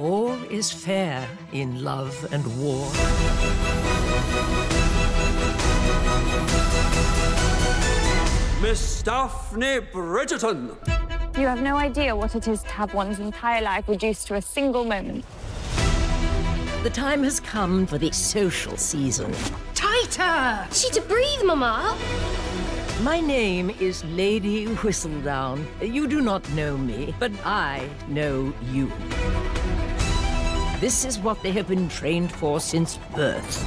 All is fair in love and war. Miss Daphne Bridgerton. You have no idea what it is to have one's entire life reduced to a single moment. The time has come for the social season. Tighter! She to breathe, Mama. My name is Lady Whistledown. You do not know me, but I know you. This is what they have been trained for since birth.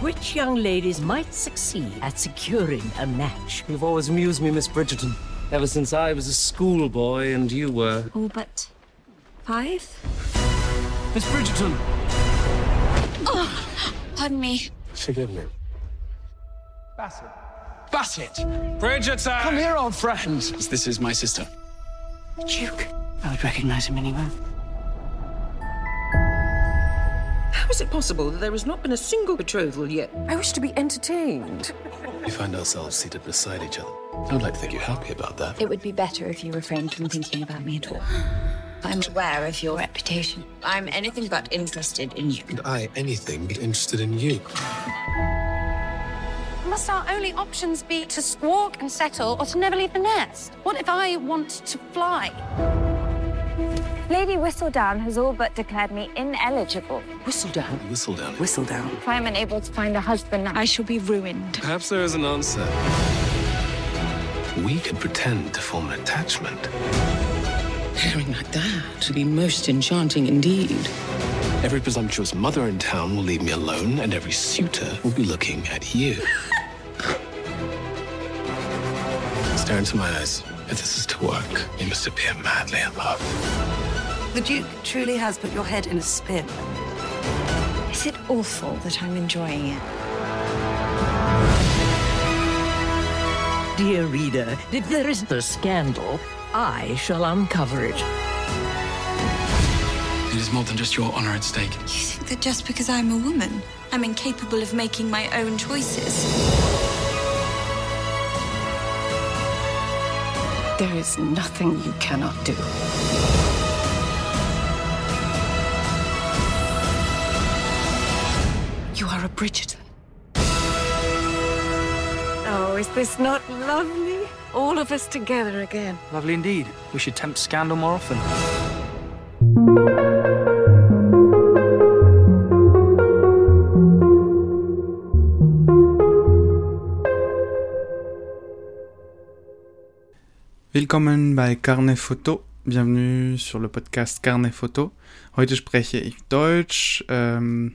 Which young ladies might succeed at securing a match? You've always amused me, Miss Bridgerton. Ever since I was a schoolboy and you were. Oh, but five? Miss Bridgerton! Oh, pardon me. Forgive me. Bassett. Bassett! Bridgerton! Come here, old friend. This is my sister. Duke. I would recognize him anywhere. How is it possible that there has not been a single betrothal yet? I wish to be entertained. We find ourselves seated beside each other. I would like to think you're happy about that. It would be better if you refrained from thinking about me at all. I'm aware of your reputation. I'm anything but interested in you. And I, anything but interested in you. Must our only options be to squawk and settle or to never leave the nest? What if I want to fly? Lady Whistledown has all but declared me ineligible. Whistledown. Whistledown. Whistledown. If I am unable to find a husband, I shall be ruined. Perhaps there is an answer. We could pretend to form an attachment. Pairing like that would be most enchanting indeed. Every presumptuous mother in town will leave me alone, and every suitor will be looking at you. Stare into my eyes. If this is to work, you must appear madly in love. The Duke truly has put your head in a spin. Is it awful that I'm enjoying it? Dear reader, if there is a scandal, I shall uncover it. It is more than just your honor at stake. You think that just because I'm a woman, I'm incapable of making my own choices? There is nothing you cannot do. Bridgerton. Oh, is this not lovely? All of us together again. Lovely indeed. We should tempt scandal more often. Willkommen bei Carnet Photo. Bienvenue sur le Podcast Carnet Photo. Heute spreche ich Deutsch, ähm,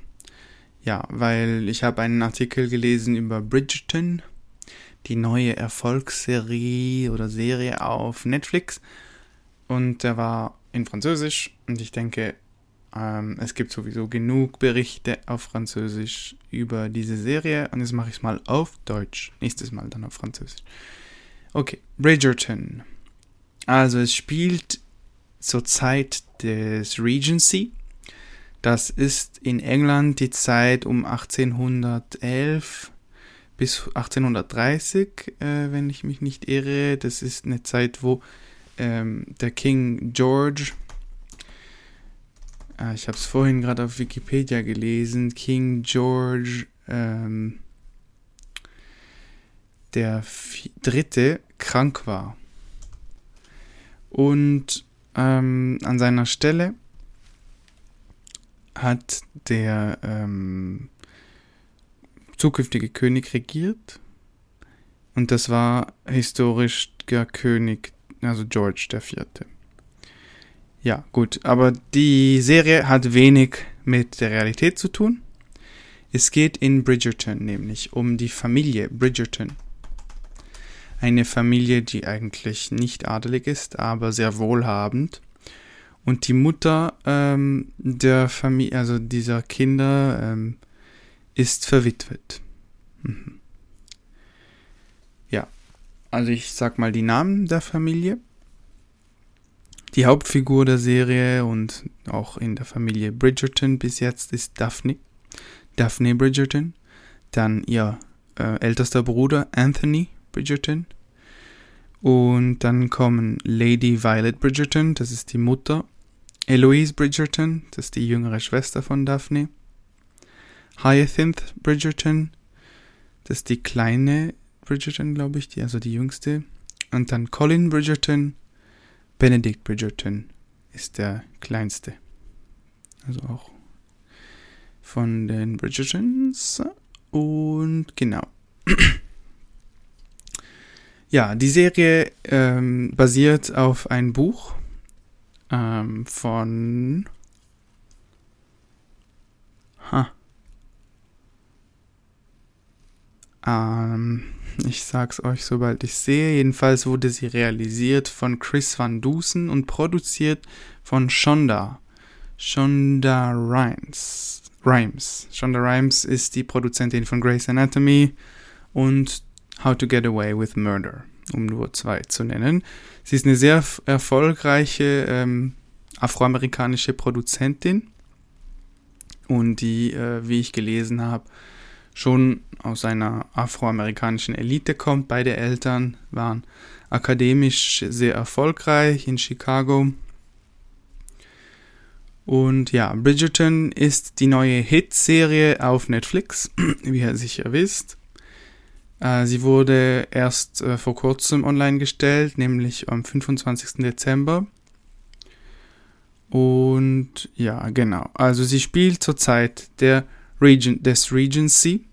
ja, weil ich habe einen Artikel gelesen über Bridgerton, die neue Erfolgsserie oder Serie auf Netflix. Und der war in Französisch und ich denke, ähm, es gibt sowieso genug Berichte auf Französisch über diese Serie und jetzt mache ich es mal auf Deutsch. Nächstes Mal dann auf Französisch. Okay, Bridgerton. Also es spielt zur Zeit des Regency. Das ist in England die Zeit um 1811 bis 1830, äh, wenn ich mich nicht irre. Das ist eine Zeit, wo ähm, der King George, äh, ich habe es vorhin gerade auf Wikipedia gelesen, King George ähm, der dritte krank war. Und ähm, an seiner Stelle hat der ähm, zukünftige König regiert. Und das war historisch der König, also George IV. Ja, gut, aber die Serie hat wenig mit der Realität zu tun. Es geht in Bridgerton nämlich um die Familie Bridgerton. Eine Familie, die eigentlich nicht adelig ist, aber sehr wohlhabend. Und die Mutter ähm, der Familie, also dieser Kinder, ähm, ist verwitwet. Mhm. Ja, also ich sag mal die Namen der Familie. Die Hauptfigur der Serie und auch in der Familie Bridgerton bis jetzt ist Daphne. Daphne Bridgerton. Dann ihr äh, ältester Bruder Anthony Bridgerton. Und dann kommen Lady Violet Bridgerton, das ist die Mutter, Eloise Bridgerton, das ist die jüngere Schwester von Daphne. Hyacinth Bridgerton, das ist die kleine Bridgerton, glaube ich, die, also die jüngste. Und dann Colin Bridgerton, Benedict Bridgerton ist der kleinste. Also auch von den Bridgertons. Und genau. ja, die Serie ähm, basiert auf ein Buch ähm, von. Ha. Ähm, ich sag's euch, sobald ich sehe. Jedenfalls wurde sie realisiert von Chris Van Dusen und produziert von Shonda. Shonda Rhimes. Rhimes. Shonda Rhimes ist die Produzentin von Grey's Anatomy und How to Get Away with Murder, um nur zwei zu nennen. Sie ist eine sehr erfolgreiche ähm, afroamerikanische Produzentin und die, äh, wie ich gelesen habe, schon aus einer afroamerikanischen Elite kommt. Beide Eltern waren akademisch sehr erfolgreich in Chicago. Und ja, Bridgerton ist die neue Hit-Serie auf Netflix, wie ihr sicher wisst. Äh, sie wurde erst äh, vor kurzem online gestellt, nämlich am 25. Dezember. Und ja, genau. Also sie spielt zur Zeit der Regent, des Regency.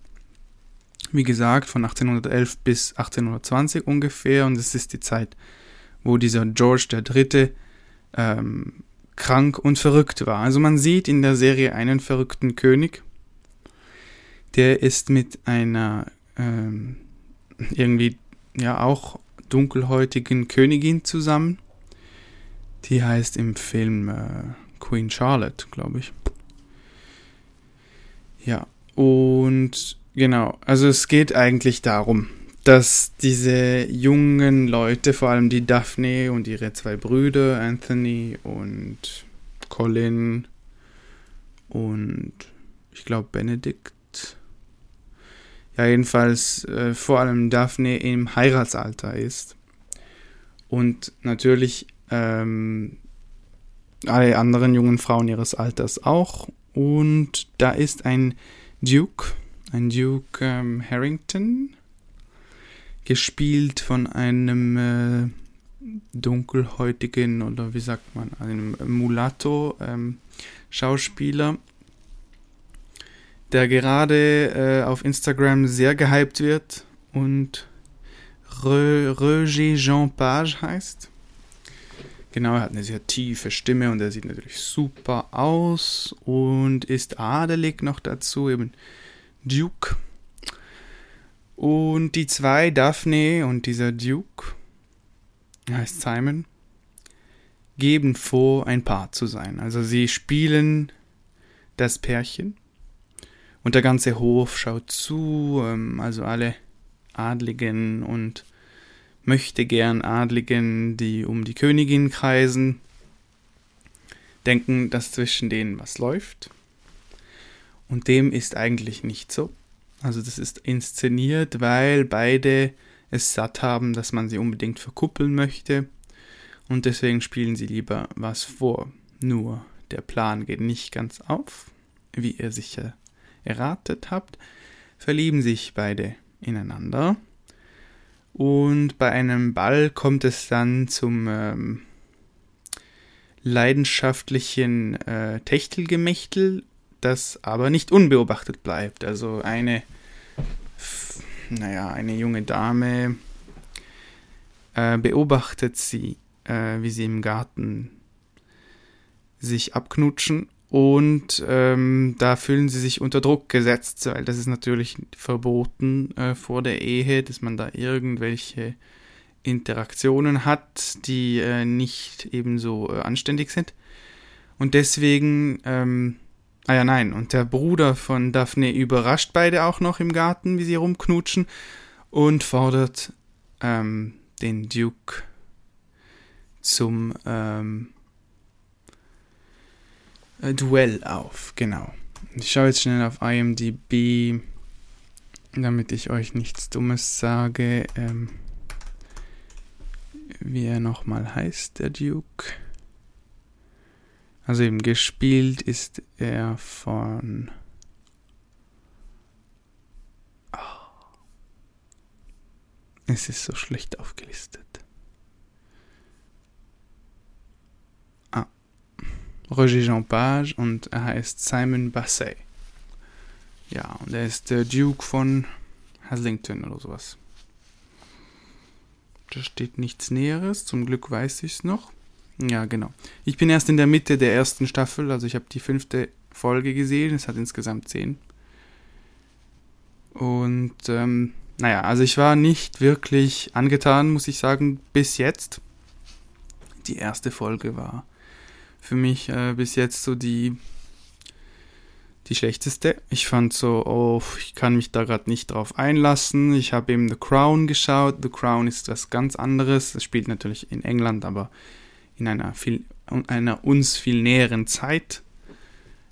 Wie gesagt, von 1811 bis 1820 ungefähr. Und es ist die Zeit, wo dieser George III. Ähm, krank und verrückt war. Also man sieht in der Serie einen verrückten König. Der ist mit einer ähm, irgendwie ja auch dunkelhäutigen Königin zusammen. Die heißt im Film äh, Queen Charlotte, glaube ich. Ja, und genau, also es geht eigentlich darum, dass diese jungen Leute, vor allem die Daphne und ihre zwei Brüder, Anthony und Colin und ich glaube Benedict, ja jedenfalls äh, vor allem Daphne im Heiratsalter ist. Und natürlich ähm, alle anderen jungen Frauen ihres Alters auch. Und da ist ein Duke, ein Duke ähm, Harrington, gespielt von einem äh, dunkelhäutigen oder wie sagt man, einem Mulatto ähm, der gerade äh, auf Instagram sehr gehypt wird und Roger Jean Page heißt. Genau, er hat eine sehr tiefe Stimme und er sieht natürlich super aus und ist adelig noch dazu, eben Duke. Und die zwei, Daphne und dieser Duke, heißt Simon, geben vor, ein Paar zu sein. Also sie spielen das Pärchen und der ganze Hof schaut zu, ähm, also alle Adligen und möchte gern Adligen, die um die Königin kreisen, denken, dass zwischen denen was läuft. Und dem ist eigentlich nicht so. Also das ist inszeniert, weil beide es satt haben, dass man sie unbedingt verkuppeln möchte. Und deswegen spielen sie lieber was vor. Nur der Plan geht nicht ganz auf, wie ihr sicher erratet habt, verlieben sich beide ineinander. Und bei einem Ball kommt es dann zum ähm, leidenschaftlichen äh, Techtelgemächtel, das aber nicht unbeobachtet bleibt. Also eine, naja, eine junge Dame äh, beobachtet sie, äh, wie sie im Garten sich abknutschen und ähm, da fühlen sie sich unter Druck gesetzt, weil das ist natürlich verboten äh, vor der Ehe, dass man da irgendwelche Interaktionen hat, die äh, nicht ebenso äh, anständig sind. Und deswegen, ähm, ah ja, nein, und der Bruder von Daphne überrascht beide auch noch im Garten, wie sie rumknutschen und fordert ähm, den Duke zum ähm, äh, Duell auf, genau. Ich schaue jetzt schnell auf IMDb, damit ich euch nichts Dummes sage, ähm, wie er nochmal heißt, der Duke. Also eben gespielt ist er von. Oh. Es ist so schlecht aufgelistet. Roger Jean Page und er heißt Simon Basset. Ja, und er ist der Duke von Haslington oder sowas. Da steht nichts Näheres, zum Glück weiß ich es noch. Ja, genau. Ich bin erst in der Mitte der ersten Staffel, also ich habe die fünfte Folge gesehen, es hat insgesamt zehn. Und ähm, naja, also ich war nicht wirklich angetan, muss ich sagen, bis jetzt. Die erste Folge war für mich äh, bis jetzt so die die schlechteste. Ich fand so, oh, ich kann mich da gerade nicht drauf einlassen. Ich habe eben The Crown geschaut. The Crown ist was ganz anderes. Es spielt natürlich in England, aber in einer, viel, einer uns viel näheren Zeit.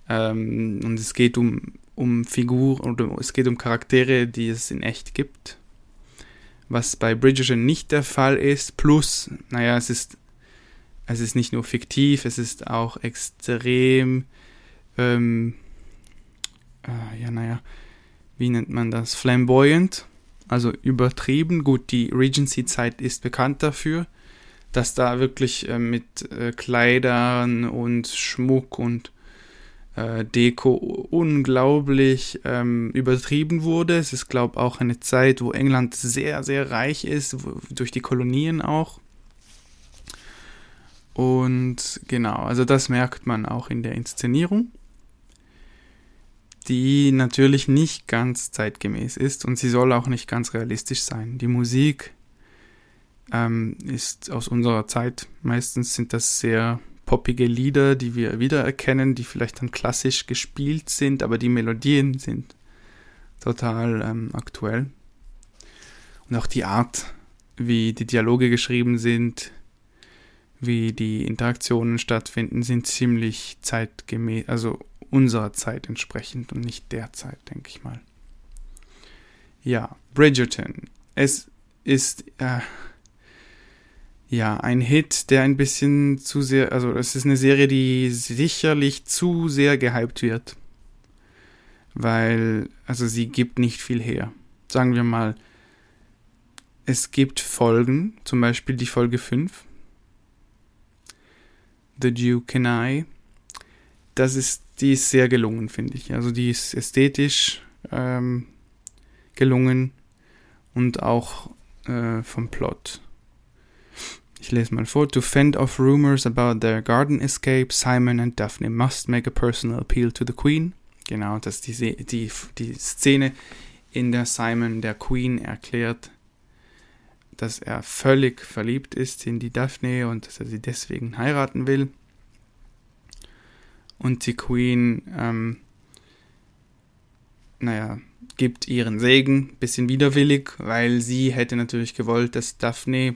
Ähm, und es geht um, um Figuren oder es geht um Charaktere, die es in echt gibt. Was bei Bridgerton nicht der Fall ist. Plus, naja, es ist, es ist nicht nur fiktiv, es ist auch extrem ähm, äh, ja, naja, wie nennt man das? Flamboyant, also übertrieben. Gut, die Regency-Zeit ist bekannt dafür, dass da wirklich äh, mit äh, Kleidern und Schmuck und äh, Deko unglaublich ähm, übertrieben wurde. Es ist, glaube ich, auch eine Zeit, wo England sehr, sehr reich ist, wo, durch die Kolonien auch. Und genau, also das merkt man auch in der Inszenierung die natürlich nicht ganz zeitgemäß ist und sie soll auch nicht ganz realistisch sein. Die Musik ähm, ist aus unserer Zeit. Meistens sind das sehr poppige Lieder, die wir wiedererkennen, die vielleicht dann klassisch gespielt sind, aber die Melodien sind total ähm, aktuell. Und auch die Art, wie die Dialoge geschrieben sind, wie die Interaktionen stattfinden, sind ziemlich zeitgemäß, also unserer Zeit entsprechend und nicht der Zeit, denke ich mal. Ja, Bridgerton. Es ist äh, ja ein Hit, der ein bisschen zu sehr, also es ist eine Serie, die sicherlich zu sehr gehypt wird. Weil, also sie gibt nicht viel her. Sagen wir mal, es gibt Folgen, zum Beispiel die Folge 5. The Duke and I. Das ist die ist sehr gelungen, finde ich. Also die ist ästhetisch ähm, gelungen und auch äh, vom Plot. Ich lese mal vor. To fend off rumors about their garden escape, Simon and Daphne must make a personal appeal to the Queen. Genau, das ist die, die, die Szene, in der Simon der Queen erklärt, dass er völlig verliebt ist in die Daphne und dass er sie deswegen heiraten will. Und die Queen, ähm, naja, gibt ihren Segen, bisschen widerwillig, weil sie hätte natürlich gewollt, dass Daphne,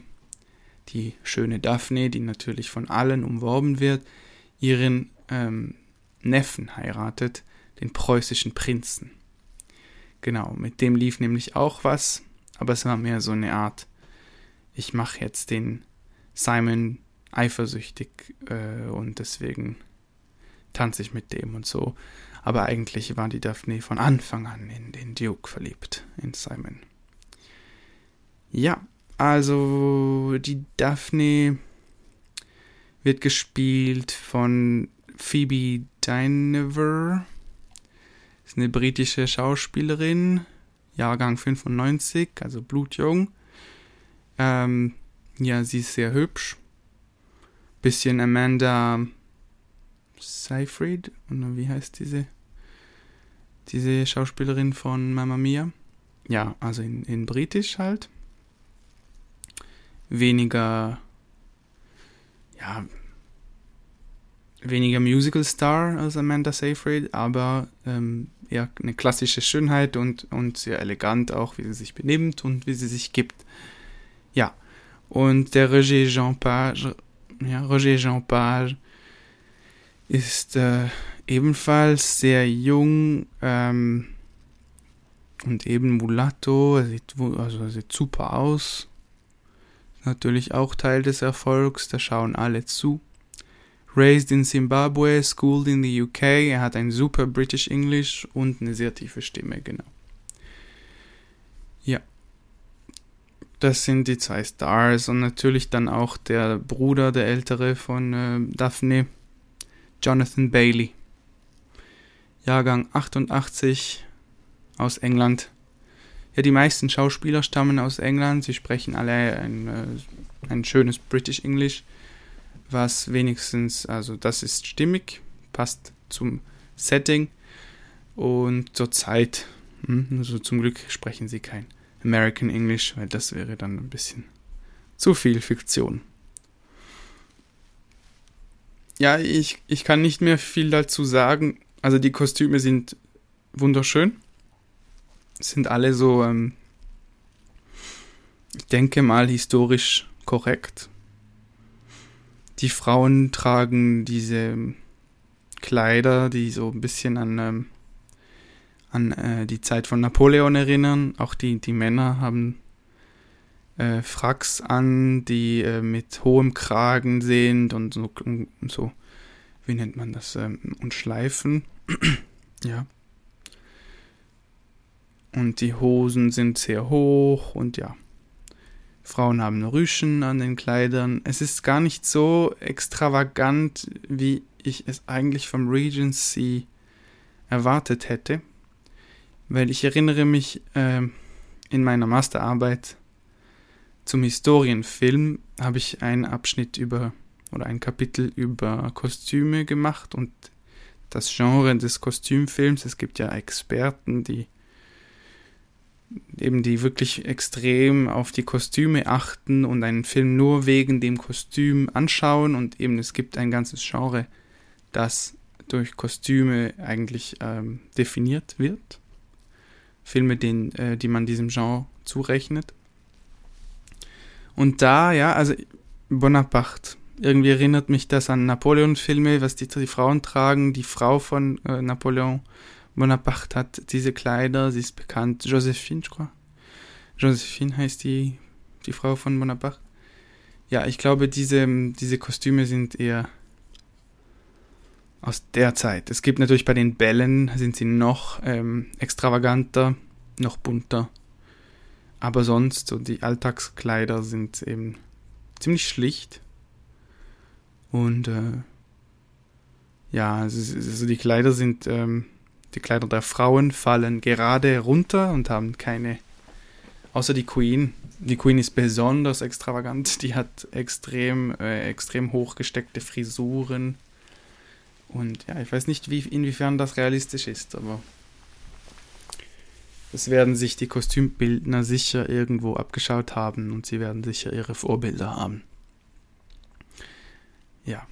die schöne Daphne, die natürlich von allen umworben wird, ihren ähm, Neffen heiratet, den preußischen Prinzen. Genau, mit dem lief nämlich auch was, aber es war mehr so eine Art, ich mache jetzt den Simon eifersüchtig äh, und deswegen tanze ich mit dem und so. Aber eigentlich war die Daphne von Anfang an in den Duke verliebt, in Simon. Ja, also die Daphne wird gespielt von Phoebe Dynevor. Ist eine britische Schauspielerin, Jahrgang 95, also blutjung. Ähm, ja, sie ist sehr hübsch. Bisschen Amanda Seyfried, oder wie heißt diese, diese Schauspielerin von Mamma Mia? Ja, also in, in Britisch halt. Weniger, ja, weniger Musical Star als Amanda Seyfried, aber ähm, eher eine klassische Schönheit und, und sehr elegant auch, wie sie sich benimmt und wie sie sich gibt. Ja, und der Roger Jean Page, ja, Roger Jean Page ist äh, ebenfalls sehr jung ähm, und eben mulatto. Er sieht, also er sieht super aus. Natürlich auch Teil des Erfolgs, da schauen alle zu. Raised in Zimbabwe, schooled in the UK. Er hat ein super British English und eine sehr tiefe Stimme, genau. Ja. Das sind die zwei Stars und natürlich dann auch der Bruder, der ältere von äh, Daphne, Jonathan Bailey. Jahrgang 88 aus England. Ja, die meisten Schauspieler stammen aus England. Sie sprechen alle ein, äh, ein schönes British English, was wenigstens, also das ist stimmig, passt zum Setting und zur Zeit. Hm, also zum Glück sprechen sie kein American English, weil das wäre dann ein bisschen zu viel Fiktion. Ja, ich, ich kann nicht mehr viel dazu sagen. Also die Kostüme sind wunderschön sind alle so, ähm, ich denke mal, historisch korrekt. Die Frauen tragen diese Kleider, die so ein bisschen an, ähm, an äh, die Zeit von Napoleon erinnern. Auch die, die Männer haben äh, Fracks an, die äh, mit hohem Kragen sind und so, und so wie nennt man das, ähm, und Schleifen. ja und die Hosen sind sehr hoch und ja. Frauen haben Rüschen an den Kleidern. Es ist gar nicht so extravagant, wie ich es eigentlich vom Regency erwartet hätte. Weil ich erinnere mich äh, in meiner Masterarbeit zum Historienfilm habe ich einen Abschnitt über oder ein Kapitel über Kostüme gemacht und das Genre des Kostümfilms. Es gibt ja Experten, die eben die wirklich extrem auf die Kostüme achten und einen Film nur wegen dem Kostüm anschauen und eben es gibt ein ganzes Genre, das durch Kostüme eigentlich ähm, definiert wird. Filme, den, äh, die man diesem Genre zurechnet. Und da, ja, also Bonaparte. Irgendwie erinnert mich das an Napoleon-Filme, was die, die Frauen tragen. Die Frau von äh, Napoleon Bonaparte hat diese Kleider, sie ist bekannt. Josephine, ich glaube. Josephine heißt die, die Frau von Bonaparte. Ja, ich glaube, diese, diese Kostüme sind eher aus der Zeit. Es gibt natürlich bei den Bällen, sind sie noch ähm, extravaganter, noch bunter. Aber sonst, so die Alltagskleider sind eben ziemlich schlicht. Und äh, ja, also, die Kleider sind ähm, die Kleider der Frauen fallen gerade runter und haben keine, außer die Queen. Die Queen ist besonders extravagant. Die hat extrem, äh, extrem hochgesteckte Frisuren. Und ja, ich weiß nicht, wie, inwiefern das realistisch ist, aber das werden sich die Kostümbildner sicher irgendwo abgeschaut haben und sie werden sicher ihre Vorbilder haben. Ja.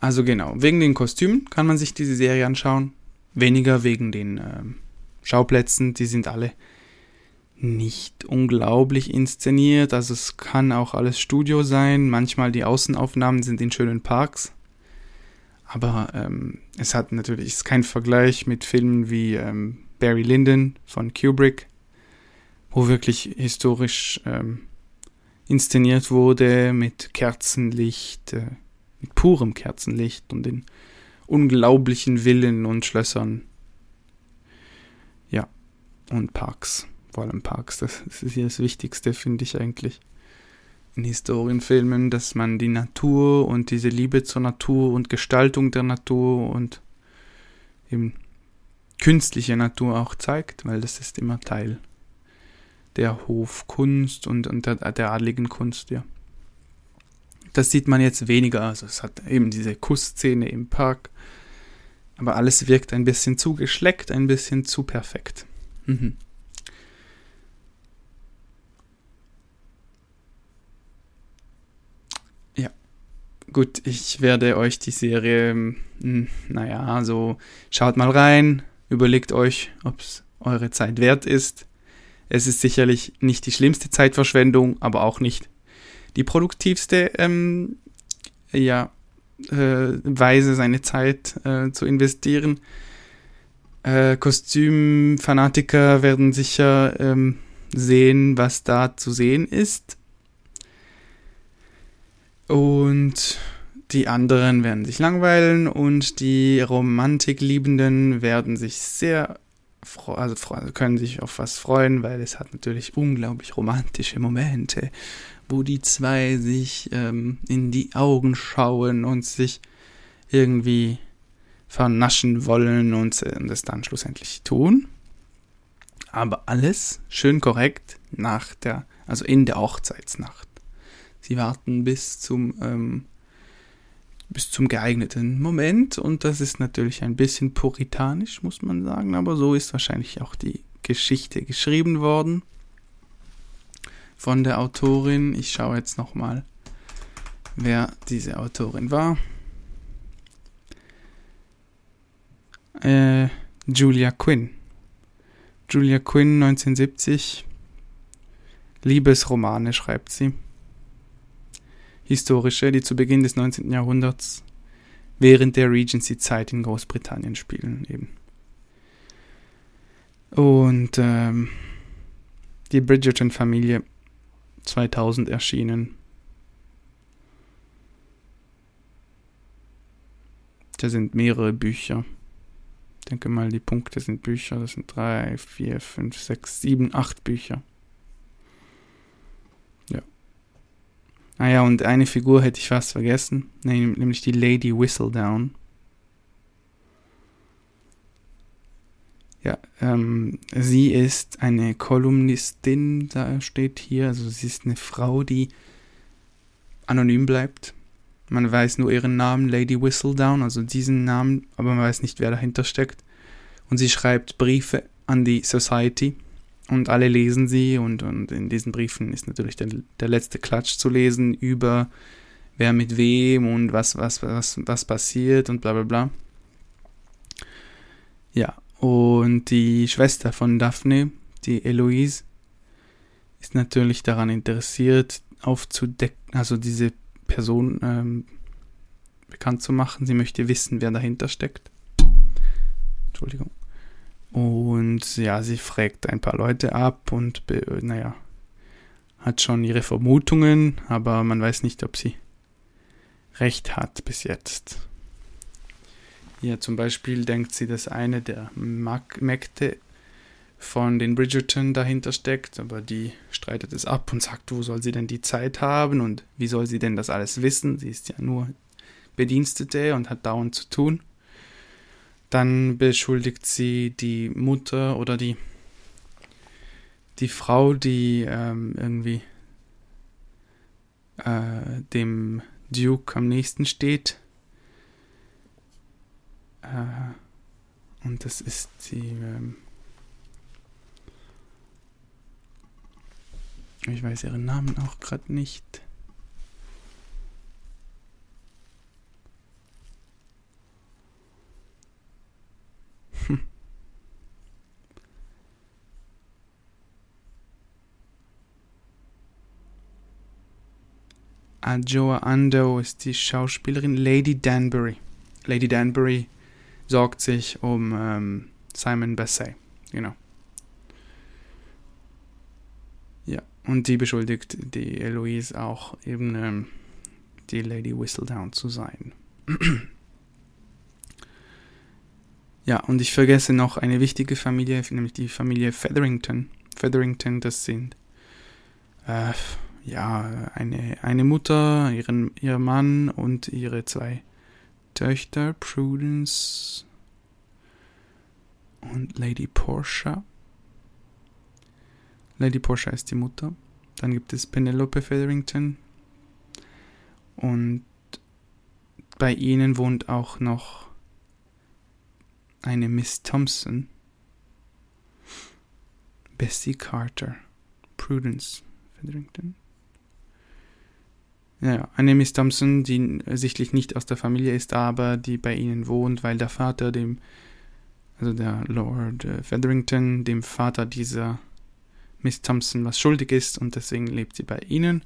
Also genau, wegen den Kostümen kann man sich diese Serie anschauen. Weniger wegen den äh, Schauplätzen, die sind alle nicht unglaublich inszeniert. Also es kann auch alles Studio sein. Manchmal die Außenaufnahmen sind in schönen Parks. Aber ähm, es hat natürlich ist kein Vergleich mit Filmen wie ähm, Barry Lyndon von Kubrick, wo wirklich historisch ähm, inszeniert wurde mit Kerzenlicht, äh, mit purem Kerzenlicht und in unglaublichen Villen und Schlössern. Ja, und Parks, vor allem Parks, das ist hier das Wichtigste, finde ich eigentlich. In Historienfilmen, dass man die Natur und diese Liebe zur Natur und Gestaltung der Natur und eben künstliche Natur auch zeigt, weil das ist immer Teil der Hofkunst und, und der, der adligen Kunst, ja. Das sieht man jetzt weniger. Also es hat eben diese Kussszene im Park. Aber alles wirkt ein bisschen zu geschleckt, ein bisschen zu perfekt. Mhm. Gut, ich werde euch die Serie, hm, naja, so schaut mal rein, überlegt euch, ob es eure Zeit wert ist. Es ist sicherlich nicht die schlimmste Zeitverschwendung, aber auch nicht die produktivste ähm, ja, äh, Weise, seine Zeit äh, zu investieren. Äh, Kostümfanatiker werden sicher ähm, sehen, was da zu sehen ist. Und die anderen werden sich langweilen und die Romantikliebenden werden sich sehr also können sich auf was freuen, weil es hat natürlich unglaublich romantische Momente, wo die zwei sich ähm, in die Augen schauen und sich irgendwie vernaschen wollen und es dann schlussendlich tun. Aber alles schön korrekt nach der, also in der Hochzeitsnacht. Sie warten bis zum ähm, bis zum geeigneten Moment und das ist natürlich ein bisschen puritanisch, muss man sagen, aber so ist wahrscheinlich auch die Geschichte geschrieben worden von der Autorin. Ich schaue jetzt noch mal, wer diese Autorin war. Äh, Julia Quinn. Julia Quinn 1970. Liebesromane schreibt sie historische, die zu Beginn des 19. Jahrhunderts während der Regency-Zeit in Großbritannien spielen eben. Und ähm, die Bridgerton-Familie 2000 erschienen. Da sind mehrere Bücher. Ich denke mal, die Punkte sind Bücher. Das sind drei, vier, fünf, sechs, sieben, acht Bücher. Ah ja, und eine Figur hätte ich fast vergessen, nämlich die Lady Whistledown. Ja, ähm, sie ist eine Kolumnistin, da steht hier. Also sie ist eine Frau, die anonym bleibt. Man weiß nur ihren Namen, Lady Whistledown, also diesen Namen, aber man weiß nicht, wer dahinter steckt. Und sie schreibt Briefe an die Society und alle lesen sie und, und in diesen Briefen ist natürlich der, der letzte Klatsch zu lesen über wer mit wem und was, was, was, was passiert und bla bla bla. Ja, und die Schwester von Daphne, die Eloise, ist natürlich daran interessiert, aufzudecken, also diese Person ähm, bekannt zu machen. Sie möchte wissen, wer dahinter steckt. Entschuldigung. Und ja, sie fragt ein paar Leute ab und naja, hat schon ihre Vermutungen, aber man weiß nicht, ob sie recht hat bis jetzt. Ja, zum Beispiel denkt sie, dass eine der Mägde von den Bridgerton dahinter steckt, aber die streitet es ab und sagt, wo soll sie denn die Zeit haben und wie soll sie denn das alles wissen? Sie ist ja nur Bedienstete und hat dauernd zu tun. Dann beschuldigt sie die Mutter oder die, die Frau, die ähm, irgendwie äh, dem Duke am nächsten steht. Äh, und das ist die. Ähm, ich weiß ihren Namen auch gerade nicht. Adjoa Ando ist die Schauspielerin Lady Danbury. Lady Danbury sorgt sich um ähm, Simon Basset, genau. Ja, und die beschuldigt die Eloise auch eben ähm, die Lady Whistledown zu sein. ja, und ich vergesse noch eine wichtige Familie, nämlich die Familie Featherington. Featherington, das sind äh, ja, eine, eine Mutter, ihren, ihr Mann und ihre zwei Töchter, Prudence und Lady Portia. Lady Portia ist die Mutter. Dann gibt es Penelope Featherington. Und bei ihnen wohnt auch noch eine Miss Thompson. Bessie Carter. Prudence Featherington. Ja, eine Miss Thompson, die sichtlich nicht aus der Familie ist, aber die bei ihnen wohnt, weil der Vater dem, also der Lord äh, Featherington, dem Vater dieser Miss Thompson was schuldig ist und deswegen lebt sie bei ihnen.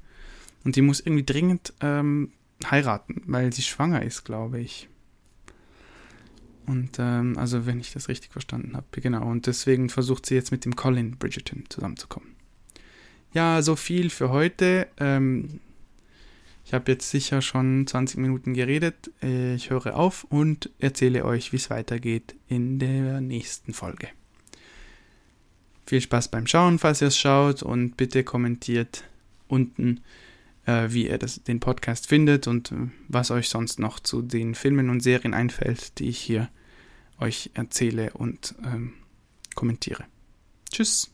Und die muss irgendwie dringend ähm, heiraten, weil sie schwanger ist, glaube ich. Und ähm, also wenn ich das richtig verstanden habe, genau. Und deswegen versucht sie jetzt mit dem Colin Bridgerton zusammenzukommen. Ja, so viel für heute. Ähm, Ich habe jetzt sicher schon 20 Minuten geredet. Äh, ich höre auf und erzähle euch, wie es weitergeht in der nächsten Folge. Viel Spaß beim Schauen, falls ihr es schaut und bitte kommentiert unten, äh, wie ihr das, den Podcast findet und äh, was euch sonst noch zu den Filmen und Serien einfällt, die ich hier euch erzähle und ähm, kommentiere. Tschüss.